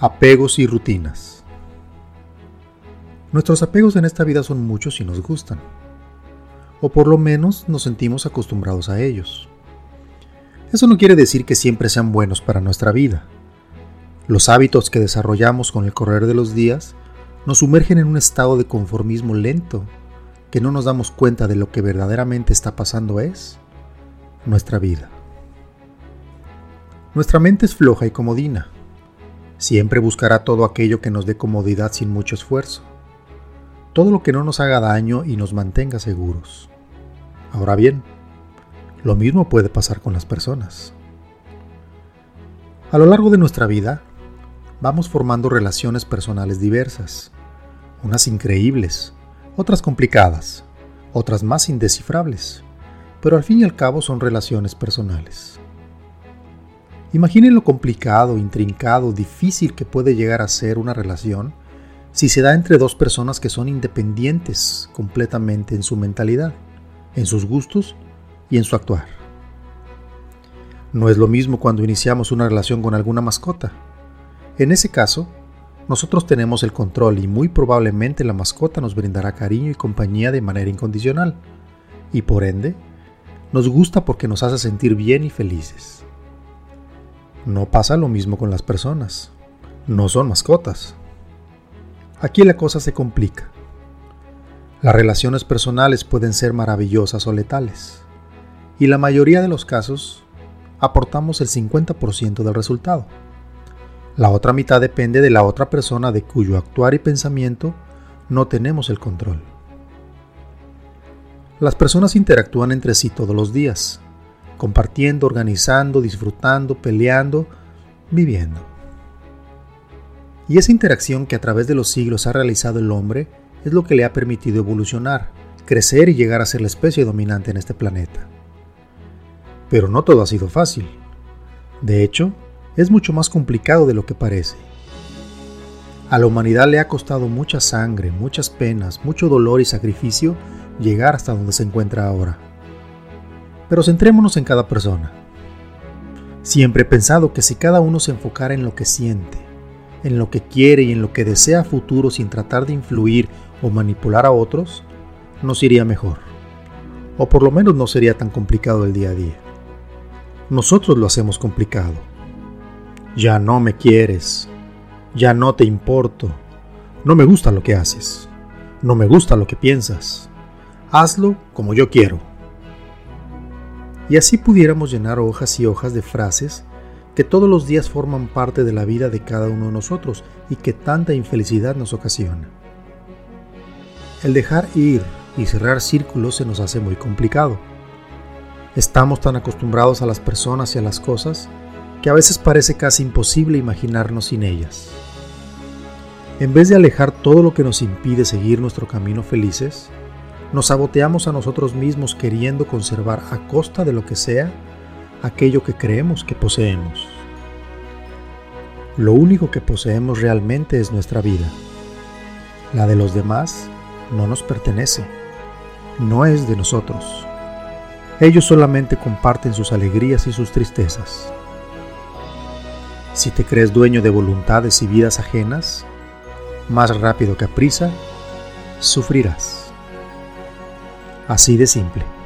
Apegos y rutinas. Nuestros apegos en esta vida son muchos y nos gustan, o por lo menos nos sentimos acostumbrados a ellos. Eso no quiere decir que siempre sean buenos para nuestra vida. Los hábitos que desarrollamos con el correr de los días nos sumergen en un estado de conformismo lento que no nos damos cuenta de lo que verdaderamente está pasando es nuestra vida. Nuestra mente es floja y comodina Siempre buscará todo aquello que nos dé comodidad sin mucho esfuerzo. Todo lo que no nos haga daño y nos mantenga seguros. Ahora bien, lo mismo puede pasar con las personas. A lo largo de nuestra vida, vamos formando relaciones personales diversas, unas increíbles, otras complicadas, otras más indescifrables, pero al fin y al cabo son relaciones personales. Imaginen lo complicado, intrincado, difícil que puede llegar a ser una relación si se da entre dos personas que son independientes completamente en su mentalidad, en sus gustos y en su actuar. No es lo mismo cuando iniciamos una relación con alguna mascota. En ese caso, nosotros tenemos el control y muy probablemente la mascota nos brindará cariño y compañía de manera incondicional, y por ende, nos gusta porque nos hace sentir bien y felices. No pasa lo mismo con las personas. No son mascotas. Aquí la cosa se complica. Las relaciones personales pueden ser maravillosas o letales. Y la mayoría de los casos aportamos el 50% del resultado. La otra mitad depende de la otra persona de cuyo actuar y pensamiento no tenemos el control. Las personas interactúan entre sí todos los días, compartiendo, organizando, disfrutando, peleando, viviendo. Y esa interacción que a través de los siglos ha realizado el hombre es lo que le ha permitido evolucionar, crecer y llegar a ser la especie dominante en este planeta. Pero no todo ha sido fácil. De hecho, es mucho más complicado de lo que parece. A la humanidad le ha costado mucha sangre, muchas penas, mucho dolor y sacrificio llegar hasta donde se encuentra ahora. Pero centrémonos en cada persona. Siempre he pensado que si cada uno se enfocara en lo que siente, en lo que quiere y en lo que desea futuro sin tratar de influir o manipular a otros, nos iría mejor. O por lo menos no sería tan complicado el día a día. Nosotros lo hacemos complicado. Ya no me quieres. Ya no te importo. No me gusta lo que haces. No me gusta lo que piensas. Hazlo como yo quiero y así pudiéramos llenar hojas y hojas de frases que todos los días forman parte de la vida de cada uno de nosotros y que tanta infelicidad nos ocasiona. El dejar ir y cerrar círculos se nos hace muy complicado. Estamos tan acostumbrados a las personas y a las cosas que a veces parece casi imposible imaginarnos sin ellas. En vez de alejar todo lo que nos impide seguir nuestro camino felices, nos saboteamos a nosotros mismos queriendo conservar a costa de lo que sea aquello que creemos que poseemos. Lo único que poseemos realmente es nuestra vida. La de los demás no nos pertenece, no es de nosotros. Ellos solamente comparten sus alegrías y sus tristezas. Si te crees dueño de voluntades y vidas ajenas, más rápido que a prisa, sufrirás. Así de simple.